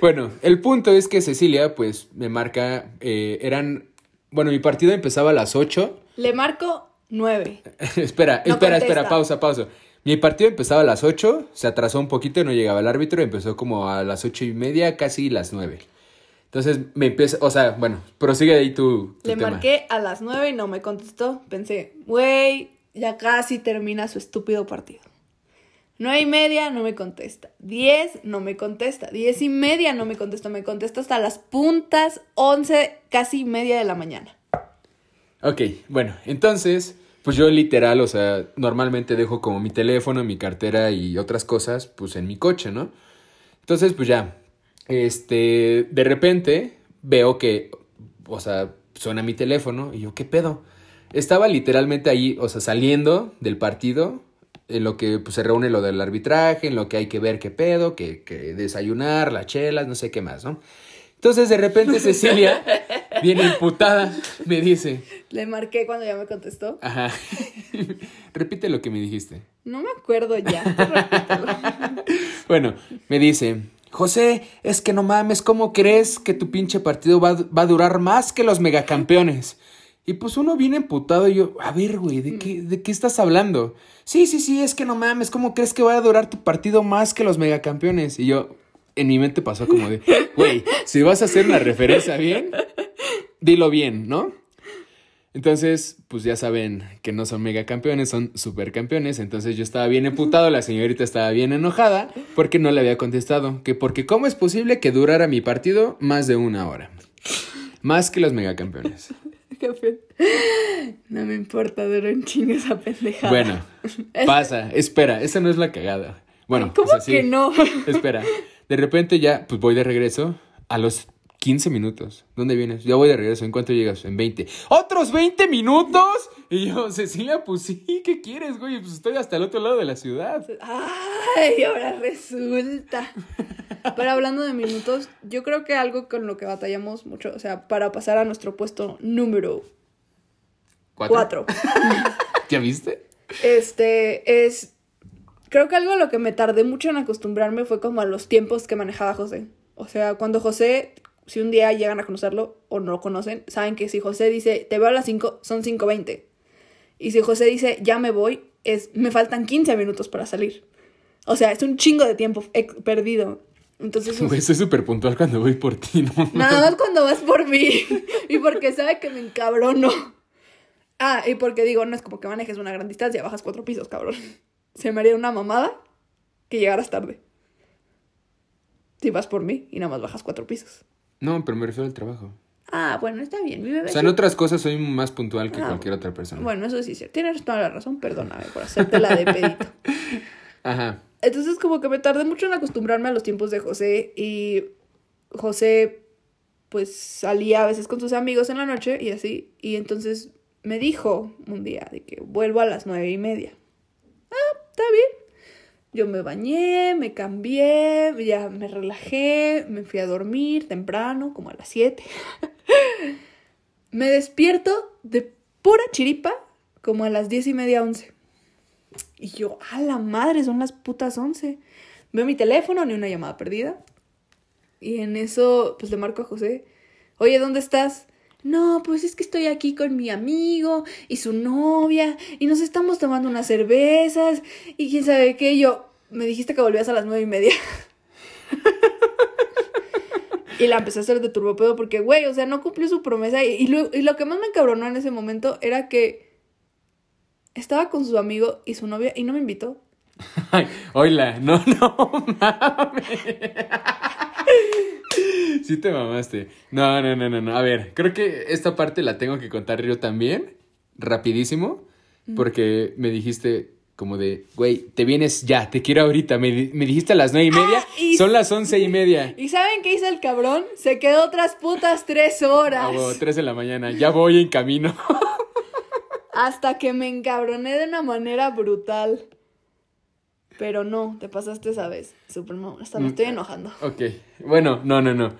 B: bueno, el punto es que Cecilia, pues, me marca, eh, eran, bueno, mi partido empezaba a las 8.
A: Le marco 9. [laughs]
B: espera,
A: No
B: espera, espera, pausa, pausa. Mi partido empezaba a las 8, se atrasó un poquito, no llegaba el árbitro, empezó como a las ocho y media, casi las 9. Entonces me empieza, o sea, bueno, prosigue ahí tu, tu
A: Le
B: tema.
A: marqué a las 9 y no me contestó. Pensé, güey, ya casi termina su estúpido partido. 9 y media no me contesta. 10 no me contesta. 10 y media no me contesta. Me contesta hasta las puntas 11, casi media de la mañana.
B: Ok, bueno, entonces, pues yo literal, o sea, normalmente dejo como mi teléfono, mi cartera y otras cosas, pues en mi coche, ¿no? Entonces, pues ya, este, de repente veo que, o sea, suena mi teléfono y yo, ¿qué pedo? Estaba literalmente ahí, o sea, saliendo del partido, en lo que pues, se reúne lo del arbitraje, en lo que hay que ver qué pedo, que, que desayunar, las chelas, no sé qué más, ¿no? Entonces de repente [laughs] Cecilia viene imputada, me dice,
A: Le marqué cuando ya me contestó.
B: ajá, [laughs] repite lo que me dijiste.
A: No me acuerdo ya. [laughs]
B: Bueno, me dice, José, es que no mames, ¿cómo crees que tu pinche partido va, va a durar más que los megacampeones? Y pues uno viene emputado y yo, a ver, güey, ¿de qué, ¿de qué estás hablando? Sí, sí, sí, es que no mames, ¿cómo crees que va a durar tu partido más que los megacampeones? Y yo, en mi mente pasó como de, [laughs] güey, si vas a hacer una referencia bien, dilo bien, ¿no? Entonces, pues ya saben que no son megacampeones, son supercampeones. Entonces yo estaba bien emputado, la señorita estaba bien enojada porque no le había contestado. Que porque cómo es posible que durara mi partido más de una hora. Más que los megacampeones. [laughs]
A: No me importa, duró un chingo esa pendejada.
B: Bueno, [laughs] pasa, espera, esa no es la cagada. Bueno,
A: ¿Cómo
B: o sea, sí.
A: que no? [laughs]
B: Espera, de repente ya, pues voy de regreso a los 15 minutos. ¿Dónde vienes? Ya voy de regreso. ¿En cuánto llegas? En 20. ¿Otros 20 minutos? Y yo, Cecilia, pues sí, ¿qué quieres, güey? Pues estoy hasta el otro lado de la ciudad.
A: Ay, ahora resulta. Pero hablando de minutos, yo creo que algo con lo que batallamos mucho, o sea, para pasar a nuestro puesto número
B: ¿Cuatro?
A: 4, [laughs]
B: ¿Ya viste?
A: este, es, creo que algo a lo que me tardé mucho en acostumbrarme fue como a los tiempos que manejaba José. O sea, cuando José, si un día llegan a conocerlo o no lo conocen, saben que si José dice, te veo a las 5, son 5.20. Y si José dice, ya me voy, es, me faltan 15 minutos para salir. O sea, es un chingo de tiempo perdido. Entonces,
B: Güey, soy súper puntual cuando voy por ti, ¿no?
A: Nada más cuando vas por mí. [laughs] y porque sabe que me encabrono. Ah, y porque digo, no es como que manejes una gran distancia, bajas cuatro pisos, cabrón. [laughs] Se me haría una mamada que llegaras tarde. Si vas por mí y nada más bajas cuatro pisos.
B: No, pero me refiero al trabajo.
A: Ah, bueno, está bien, mi bebé.
B: O sea, en otras cosas soy más puntual que
A: Ah,
B: cualquier otra persona.
A: Bueno, eso sí es cierto. Tienes toda la razón, perdóname por hacerte la de pedito. [laughs]
B: Ajá.
A: Entonces como que me tardé mucho en acostumbrarme a los tiempos de José y José pues salía a veces con sus amigos en la noche y así y entonces me dijo un día de que vuelvo a las nueve y media. Ah, está bien. Yo me bañé, me cambié, ya me relajé, me fui a dormir temprano, como a las siete. [laughs] me despierto de pura chiripa como a las diez y media, once. Y yo, a la madre, son las putas 11. Veo mi teléfono, ni una llamada perdida. Y en eso, pues le marco a José. Oye, ¿dónde estás? No, pues es que estoy aquí con mi amigo y su novia y nos estamos tomando unas cervezas y quién sabe qué. Yo, me dijiste que volvías a las nueve y media. [laughs] y la empecé a hacer de turbopedo porque, güey, o sea, no cumplió su promesa. Y, y lo, y lo que más me encabronó en ese momento era que estaba con su amigo y su novia y no me invitó. [laughs]
B: Ay, oila, no, no [laughs] mames. [laughs] Sí te mamaste. No, no, no, no, no. A ver, creo que esta parte la tengo que contar yo también, rapidísimo, porque me dijiste, Como de, güey, te vienes ya, te quiero ahorita. Me, me dijiste a las nueve y media,
A: Ah, y-
B: son las once y media.
A: ¿Y saben qué hizo el cabrón? Se quedó otras putas tres horas.
B: Ah, huevo, tres de la mañana, ya voy en camino. [laughs]
A: Hasta que me encabroné de una manera brutal. Pero no, te pasaste esa vez. Super. Hasta me estoy enojando.
B: ok, bueno, no, no, no.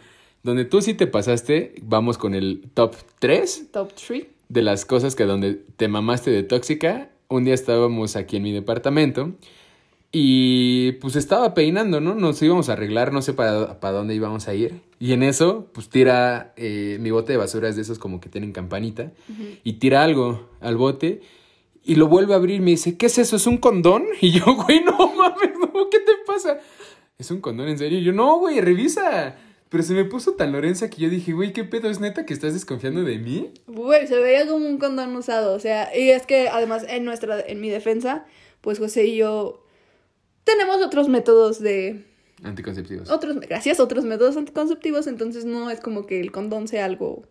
B: Donde tú sí te pasaste, vamos con el top 3
A: Top 3.
B: de las cosas que donde te mamaste de tóxica. Un día estábamos aquí en mi departamento y pues estaba peinando, ¿no? Nos íbamos a arreglar, no sé para, para dónde íbamos a ir. Y en eso, pues tira eh, mi bote de basura, es de esos como que tienen campanita, y tira algo al bote y lo vuelve a abrir. Me dice, ¿qué es eso? ¿Es un condón? [laughs] Y yo, güey, no mames, no, ¿qué te pasa? ¿Es un condón en serio? Y yo, no, güey, revisa. Pero se me puso tan Lorenza que yo dije, güey, ¿qué pedo? ¿Es neta que estás desconfiando de mí?
A: Güey, se veía como un condón usado. O sea, y es que además en nuestra, en mi defensa, pues José y yo tenemos otros métodos de.
B: Anticonceptivos.
A: Otros, gracias, otros métodos anticonceptivos. Entonces no es como que el condón sea algo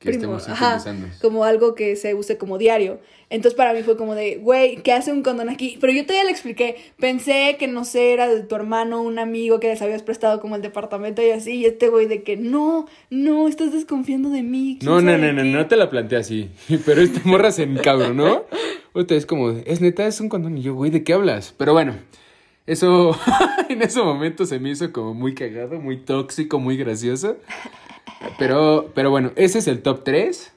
B: que
A: primo-
B: estemos
A: ajá, como algo que se use como diario. Entonces para mí fue como de, güey, ¿qué hace un condón aquí? Pero yo todavía le expliqué, pensé que no sé, era de tu hermano, un amigo que les habías prestado como el departamento y así, y este güey de que no, no, estás desconfiando de mí. ¿quién
B: No, no, no, no,
A: qué?".
B: no te la planteé así. [laughs] Pero esta morra se encabronó. [laughs] Otra es como, es neta, es un condón. Y yo, güey, ¿de qué hablas? Pero bueno, eso [laughs] en ese momento se me hizo como muy cagado, muy tóxico, muy gracioso. Pero, pero bueno, ese es el top 3.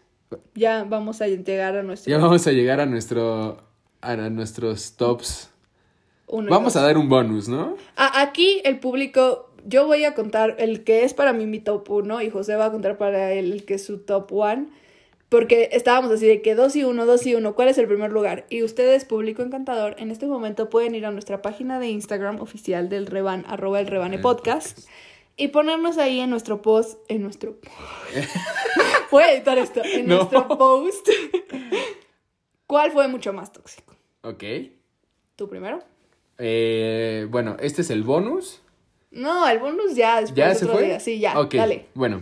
A: Ya vamos a llegar a nuestro...
B: Ya vamos a llegar a nuestro a nuestros tops.
A: uno
B: Vamos a dar un bonus, ¿no?
A: A- aquí el público, yo voy a contar el que es para mí mi top 1 y José va a contar para él el que es su top 1. Porque estábamos así de que 2 y 1, 2 y 1, ¿cuál es el primer lugar? Y ustedes, público encantador, en este momento pueden ir a nuestra página de Instagram oficial del Reban, arroba el Rebane
B: El
A: Podcast, y ponernos ahí en nuestro post, en nuestro... [laughs] [laughs] Voy a editar esto, en
B: No.
A: nuestro post. [laughs] ¿Cuál fue mucho más tóxico?
B: Ok.
A: ¿Tú primero?
B: Eh, bueno, este es el bonus.
A: No, el bonus ya después
B: ¿Ya se
A: otro
B: fue?
A: día. Sí, ya,
B: Ok,
A: dale.
B: Bueno.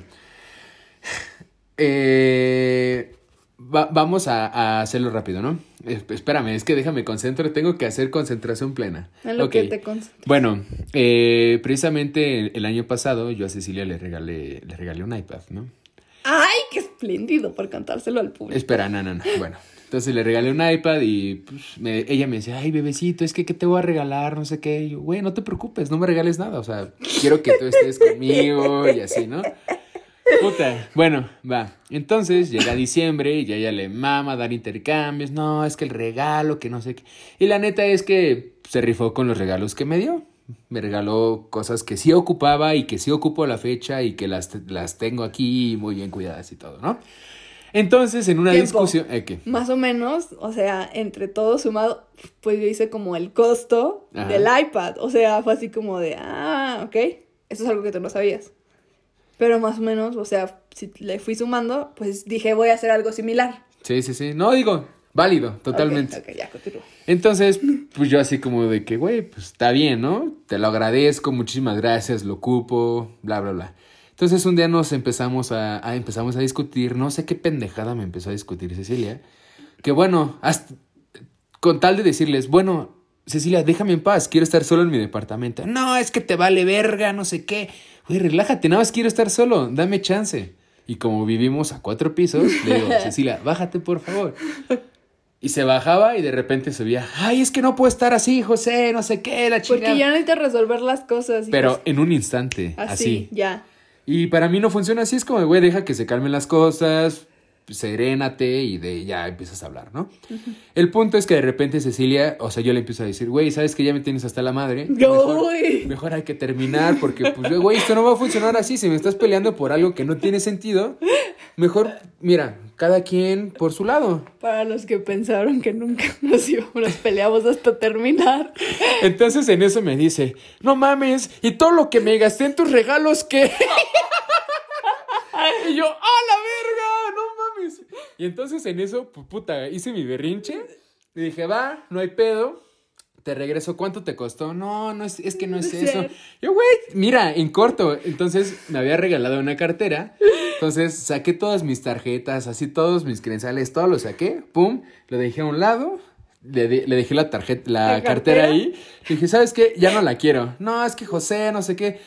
B: Eh, va- vamos a, a hacerlo rápido, ¿no? Eh, espérame, es que déjame concentro. Tengo que hacer concentración plena.
A: En lo que te concentras.
B: Bueno, eh, precisamente el, el año pasado yo a Cecilia le regalé, le regalé un iPad, ¿no?
A: ¡Ay, qué espléndido por cantárselo al público!
B: Espera, no, no, no. Bueno, entonces le regalé un iPad y pues, me- ella me decía, ay, bebecito, es que ¿qué te voy a regalar? No sé qué. Y yo, güey, no te preocupes, no me regales nada. O sea, quiero que tú estés conmigo y así, ¿no? Puta, bueno, va. Entonces llega diciembre y ya ella le mama dar intercambios. No, es que el regalo, que no sé qué. Y la neta es que se rifó con los regalos que me dio. Me regaló cosas que sí ocupaba y que sí ocupo a la fecha y que las, las tengo aquí muy bien cuidadas y todo, ¿no? Entonces, en una
A: Tiempo.
B: discusión. ¿eh, qué?
A: Más o menos, o sea, entre todo sumado, pues yo hice como el costo
B: Ajá.
A: del iPad. O sea, fue así como de, ah, ok, eso es algo que tú no sabías. Pero más o menos, o sea, si le fui sumando, pues dije, voy a hacer algo similar.
B: Sí, sí, sí. No, digo, válido, totalmente.
A: Ok, ya, continúo.
B: Entonces, pues yo así como de que, güey, pues está bien, ¿no? Te lo agradezco, muchísimas gracias, lo ocupo, bla, bla, bla. Entonces un día nos empezamos a, a- empezamos a discutir, no sé qué pendejada me empezó a discutir Cecilia, que bueno, hasta- con tal de decirles, bueno, Cecilia, déjame en paz, quiero estar solo en mi departamento. No, es que te vale verga, no sé qué. Güey, relájate, nada más quiero estar solo, dame chance. Y como vivimos a cuatro pisos, le digo, [laughs] Cecilia, bájate por favor. Y se bajaba y de repente subía, ay, es que no puedo estar así, José, no sé qué, la chingada.
A: Porque ya necesito resolver las cosas.
B: Pero en un instante,
A: así,
B: así.
A: ya.
B: Y para mí no funciona así, es como, güey, deja que se calmen las cosas, serénate y de ya empiezas a hablar, ¿no? El punto es que de repente Cecilia, o sea, yo le empiezo a decir, güey, ¿sabes que ya me tienes hasta la madre? Mejor, mejor hay que terminar porque, pues, güey, esto no va a funcionar así. Si me estás peleando por algo que no tiene sentido, mejor, mira, cada quien por su lado.
A: Para los que pensaron que nunca [laughs] nos íbamos, nos peleamos hasta terminar.
B: Entonces en eso me dice, no mames, y todo lo que me gasté en tus regalos, ¿qué? [laughs] y yo, ¡ah, la verga! Y entonces en eso, pu- puta, hice mi berrinche. Y dije, va, no hay pedo. Te regreso, ¿cuánto te costó? No, no es, es que no es eso. Yo, güey, mira, en corto. Entonces me había regalado una cartera. Entonces saqué todas mis tarjetas, así todos mis credenciales, todo lo saqué. Pum, lo dejé a un lado. le, dejé la tarjeta, la,
A: ¿La
B: cartera
A: cartera?
B: ahí. Le dije, ¿sabes qué? Ya no la quiero. No, es que José, no sé qué.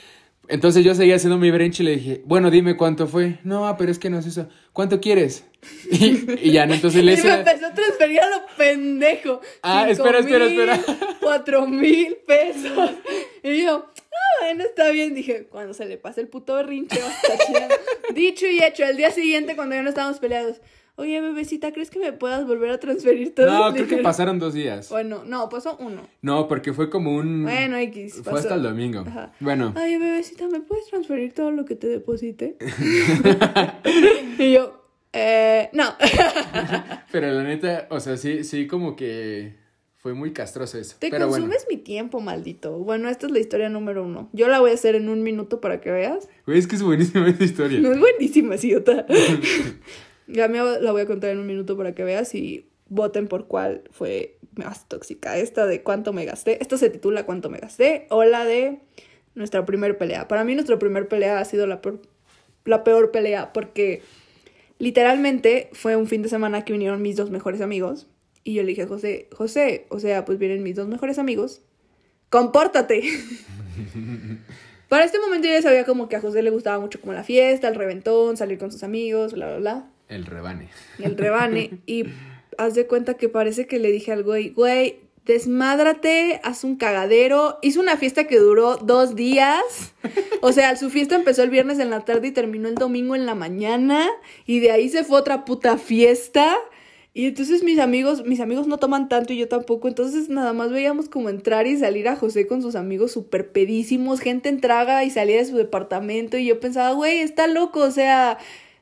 B: Entonces yo seguía haciendo mi brench y le dije, bueno, dime cuánto fue. No, pero es que no es eso. ¿Cuánto quieres? [laughs] Y, y ya, ¿no? entonces le
A: Y me
B: hice...
A: empezó a transferir a lo pendejo.
B: Ah,
A: Cinco
B: espera, espera, espera.
A: Cuatro mil pesos. Y yo, ah, bueno, está bien. Dije, cuando se le pase el puto berrinche, va a estar chido. [laughs] Dicho y hecho, el día siguiente, cuando ya no estábamos peleados, oye, bebecita, ¿crees que me puedas volver a transferir todo?
B: No, creo que
A: dinero?"
B: pasaron dos días.
A: Bueno, no, pasó uno.
B: No, porque fue como un...
A: Bueno, X.
B: Fue
A: pasó.
B: hasta el domingo.
A: Ajá.
B: Bueno,
A: Ay, bebecita, ¿me puedes transferir todo lo que te deposité? [laughs] [laughs] y yo, eh, no. [laughs]
B: pero la neta, o sea, sí, sí, como que fue muy castroso eso.
A: Te
B: pero bueno.
A: consumes mi tiempo, maldito. Bueno, esta es la historia número uno. Yo la voy a hacer en un minuto para que veas.
B: Güey, es que es buenísima esta historia.
A: No es buenísima, idiota. Ya me la voy a contar en un minuto para que veas y voten por cuál fue más tóxica. Esta de cuánto me gasté. Esta se titula cuánto me gasté. O la de nuestra primer pelea. Para mí nuestra primer pelea ha sido la peor, la peor pelea porque literalmente fue un fin de semana que vinieron mis dos mejores amigos. Y yo le dije a José, José, o sea, pues vienen mis dos mejores amigos. Compórtate. [laughs] Para este momento yo ya sabía como que a José le gustaba mucho como la fiesta, el reventón, salir con sus amigos, bla, bla, bla,
B: El rebane.
A: el rebane. y haz de cuenta que parece que le dije al güey, güey, desmádrate, haz un cagadero. Hizo una fiesta que duró dos días. O sea, su fiesta empezó el viernes en la tarde y terminó el domingo en la mañana. Y de ahí se fue otra puta fiesta. Y entonces mis amigos, mis amigos no toman tanto y yo tampoco. Entonces nada más veíamos como entrar y salir a José con sus amigos súper pedísimos. Gente entraba y salía de su departamento. Y yo pensaba, güey, está loco. O sea,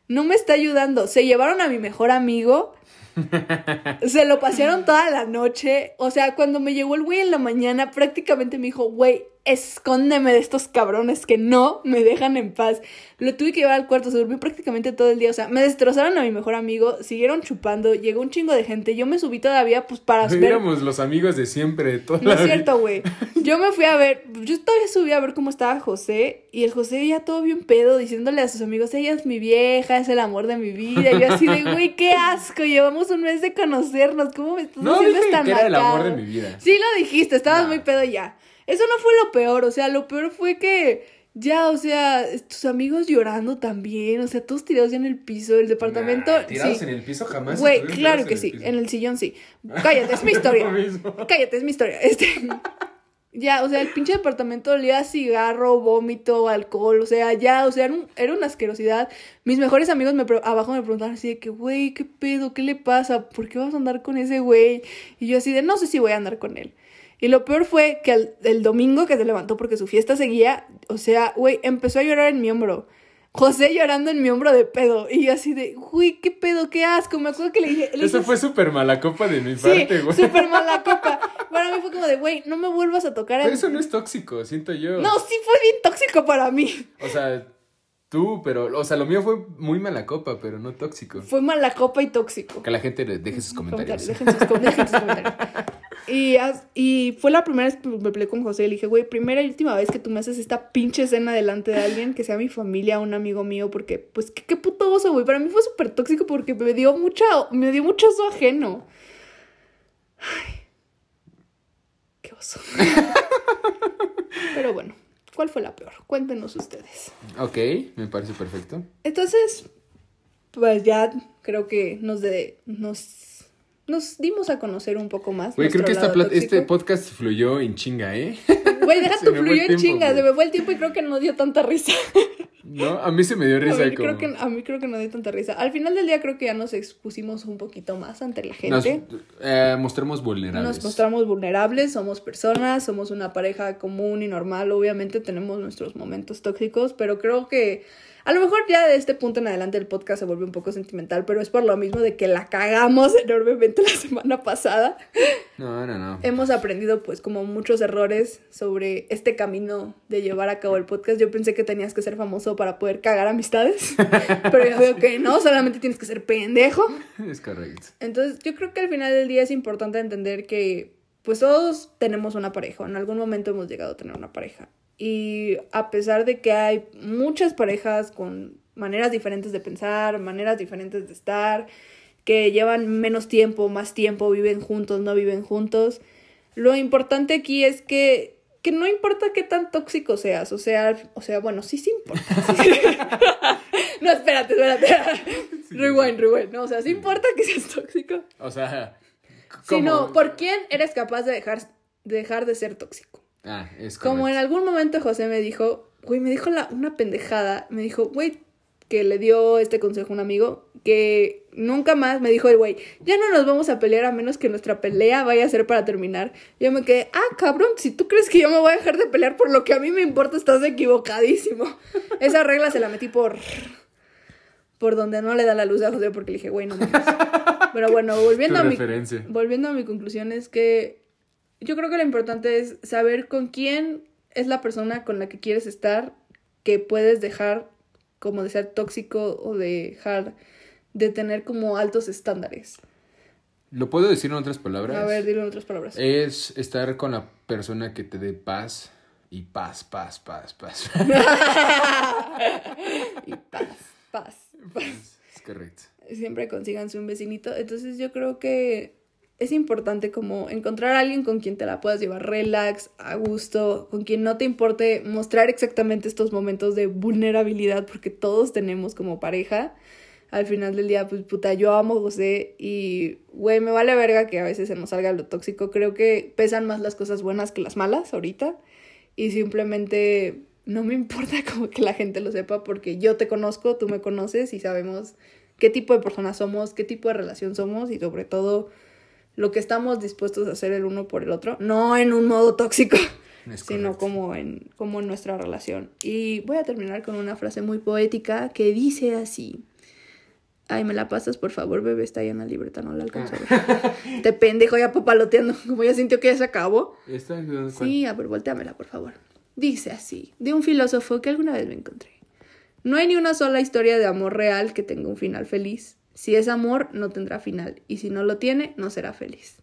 A: no me está ayudando. Se llevaron a mi mejor amigo. [laughs] Se lo pasearon toda la noche. O sea, cuando me llegó el güey en la mañana, prácticamente me dijo, güey, escóndeme de estos cabrones que no me dejan en paz. Lo tuve que llevar al cuarto, se durmió prácticamente todo el día. O sea, me destrozaron a mi mejor amigo, siguieron chupando, llegó un chingo de gente. Yo me subí todavía, pues, para [laughs] ver.
B: Éramos los amigos de siempre, de toda
A: No
B: la
A: es cierto, güey. Yo me fui a ver, yo todavía subí a ver cómo estaba José y el José ya todo bien pedo diciéndole a sus amigos, ella es mi vieja, es el amor de mi vida. Y yo así de, güey, qué asco, llevamos un mes de conocernos, ¿cómo me estás
B: No
A: haciendo
B: dije
A: esta
B: que era el amor
A: nacada?"
B: de mi vida.
A: Sí lo dijiste, estabas
B: No.
A: muy pedo ya. Eso no fue lo peor, o sea, lo peor fue que ya, o sea, tus amigos llorando también, o sea, todos tirados ya en el piso, el departamento...
B: Nah, tirados
A: sí.
B: en el piso jamás.
A: Güey, claro que
B: en
A: sí,
B: piso.
A: en el sillón sí. [laughs] Cállate, es mi historia. Cállate, es mi historia. Este. [laughs] Ya, o sea, el pinche departamento olía a cigarro, vómito, alcohol, o sea, ya, o sea, era, un- era una asquerosidad. Mis mejores amigos me abajo me preguntaban así de que, güey, ¿qué pedo? ¿Qué le pasa? ¿Por qué vas a andar con ese güey? Y yo así de, no sé si voy a andar con él. Y lo peor fue que el domingo que se levantó porque su fiesta seguía, o sea, güey, empezó a llorar en mi hombro. José llorando en mi hombro de pedo. Y yo así de, güey, qué pedo, qué asco. Me acuerdo que le dije. le
B: Eso
A: dije,
B: fue súper mala copa de mi
A: Sí,
B: parte, güey.
A: súper mala [laughs] copa. Para mí fue como de, güey, no me vuelvas a tocar
B: Pero
A: el...
B: eso no es tóxico, siento yo.
A: No, sí fue bien tóxico para mí.
B: O sea, tú, pero, o sea, lo mío fue muy mala copa, pero no tóxico.
A: Fue mala copa y tóxico.
B: Que la gente deje sus comentarios.
A: Dejen sus, com- dejen sus comentarios. [laughs] Y, y fue la primera vez que me peleé con José. Le dije, güey, primera y última vez que tú me haces esta pinche escena delante de alguien, que sea mi familia, un amigo mío, porque, pues, qué, qué puto oso, güey. Para mí fue súper tóxico porque me dio mucha, me dio mucho oso ajeno. Ay, qué oso. Pero bueno, ¿cuál fue la peor? Cuéntenos ustedes.
B: Ok, me parece perfecto.
A: Entonces, pues ya creo que nos de, nos, nos dimos a conocer un poco más.
B: Güey, creo que esta este podcast fluyó en chinga, ¿eh?
A: Güey, deja [laughs] tu fluyó en chinga, se me fue el tiempo y creo que no dio tanta risa. [laughs]
B: ¿No? A mí se me dio
A: A
B: risa
A: mí,
B: como...
A: creo que, a mí creo que no dio tanta risa. Al final del día creo que ya nos expusimos un poquito más ante la
B: Nos
A: gente.
B: eh, mostramos vulnerables.
A: Nos mostramos vulnerables, somos personas, somos una pareja común y normal. Obviamente tenemos nuestros momentos tóxicos, pero creo que a lo mejor ya de este punto en adelante el podcast se vuelve un poco sentimental, pero es por lo mismo de que la cagamos [laughs] enormemente la semana pasada.
B: No, no, no.
A: Hemos aprendido pues como muchos errores sobre este camino de llevar a cabo el podcast. Yo pensé que tenías que ser famoso para poder cagar amistades, [laughs] pero ya veo que no, solamente tienes que ser pendejo.
B: Es correcto.
A: Entonces, yo creo que al final del día es importante entender que, pues todos tenemos una pareja, en algún momento hemos llegado a tener una pareja. Y a pesar de que hay muchas parejas con maneras diferentes de pensar, maneras diferentes de estar, que llevan menos tiempo, más tiempo, viven juntos, no viven juntos. Lo importante aquí es que, que no importa qué tan tóxico seas, o sea, o sea, bueno, sí sí importa. [laughs] no, espérate, espérate. [laughs] rewind, rewind. No, o sea, sí importa que seas tóxico.
B: O sea,
A: Sino, ¿por quién eres capaz de dejar, de dejar de ser tóxico?
B: Ah, es
A: Como en algún momento José me dijo, güey, me dijo la, una pendejada, me dijo, güey, que le dio este consejo a un amigo, que nunca más me dijo el güey, ya no nos vamos a pelear a menos que nuestra pelea vaya a ser para terminar. Yo me quedé, ah, cabrón, si tú crees que yo me voy a dejar de pelear por lo que a mí me importa, estás equivocadísimo. [laughs] Esa regla se la metí por por donde no le da la luz a José porque le dije, güey, no mames. [laughs] Pero bueno, volviendo a, mi, volviendo a mi conclusión es que yo creo que lo importante es saber con quién es la persona con la que quieres estar, que puedes dejar como de ser tóxico o dejar de tener como altos estándares.
B: ¿Lo puedo decir en otras palabras?
A: A ver, dilo en otras palabras.
B: Es estar con la persona que te dé paz y paz, paz, paz, paz. [laughs] [laughs]
A: y paz, paz, paz.
B: Es correcto.
A: Siempre consíganse un vecinito. Entonces yo creo que es importante como encontrar a alguien con quien te la puedas llevar relax, a gusto, con quien no te importe mostrar exactamente estos momentos de vulnerabilidad, porque todos tenemos como pareja. Al final del día, pues puta, yo amo a José y, güey, me vale verga que a veces se nos salga lo tóxico. Creo que pesan más las cosas buenas que las malas ahorita. Y simplemente no me [laughs] importa como que la gente lo sepa porque yo te conozco, tú me conoces y sabemos qué tipo de personas somos, qué tipo de relación somos y sobre todo lo que estamos dispuestos a hacer el uno por el otro, no en un modo tóxico, [laughs] sino como en, como en nuestra relación. Y voy a terminar con una frase muy poética que dice así. Ay, me la pasas, por favor, bebé, está ahí en la libreta, no la alcanzo a ver. [laughs] Te pendejo ya papaloteando, [laughs] como ya sintió que ya se acabó. Sí, a ver, volteamela, por favor. Dice así, de un filósofo que alguna vez me encontré. No hay ni una sola historia de amor real que tenga un final feliz. Si es amor, no tendrá final. Y si no lo tiene, no será feliz.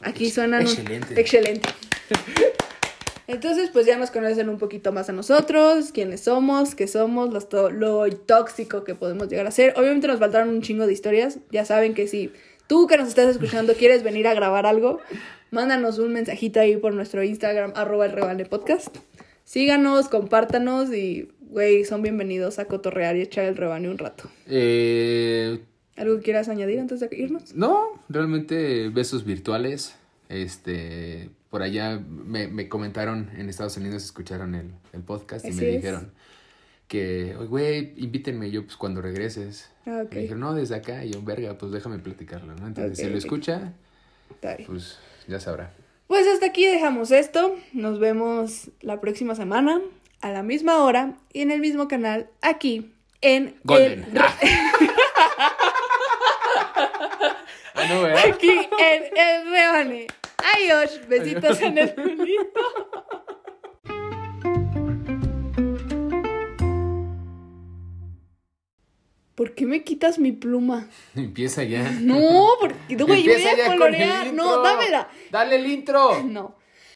A: Aquí suena
B: Excelente.
A: Excelente. Entonces, pues ya nos conocen un poquito más a nosotros, quiénes somos, qué somos, lo tóxico que podemos llegar a ser. Obviamente nos faltaron un chingo de historias. Ya saben que si tú que nos estás escuchando quieres venir a grabar algo, mándanos un mensajito ahí por nuestro Instagram, arroba el rebane podcast. Síganos, compártanos y güey, son bienvenidos a cotorrear y echar el rebaño un rato.
B: Eh,
A: ¿Algo que quieras añadir antes de irnos?
B: No, realmente besos virtuales. Este, por allá me, me comentaron en Estados Unidos, escucharon el, el podcast y me dijeron que, güey, invítenme yo pues cuando regreses. Ah, Me dijeron, no, desde acá. Y yo, verga, pues déjame platicarlo, ¿no? Entonces, si lo escucha, pues ya sabrá.
A: Pues hasta aquí dejamos esto. Nos vemos la próxima semana a la misma hora y en el mismo canal aquí en
B: Golden. El... [laughs] ah, no,
A: Aquí en el Reone. Adiós, besitos en el culito. ¿Por qué me quitas mi pluma?
B: Empieza ya.
A: No, porque güey, voy a colorear. No, dámela.
B: Dale el intro.
A: No.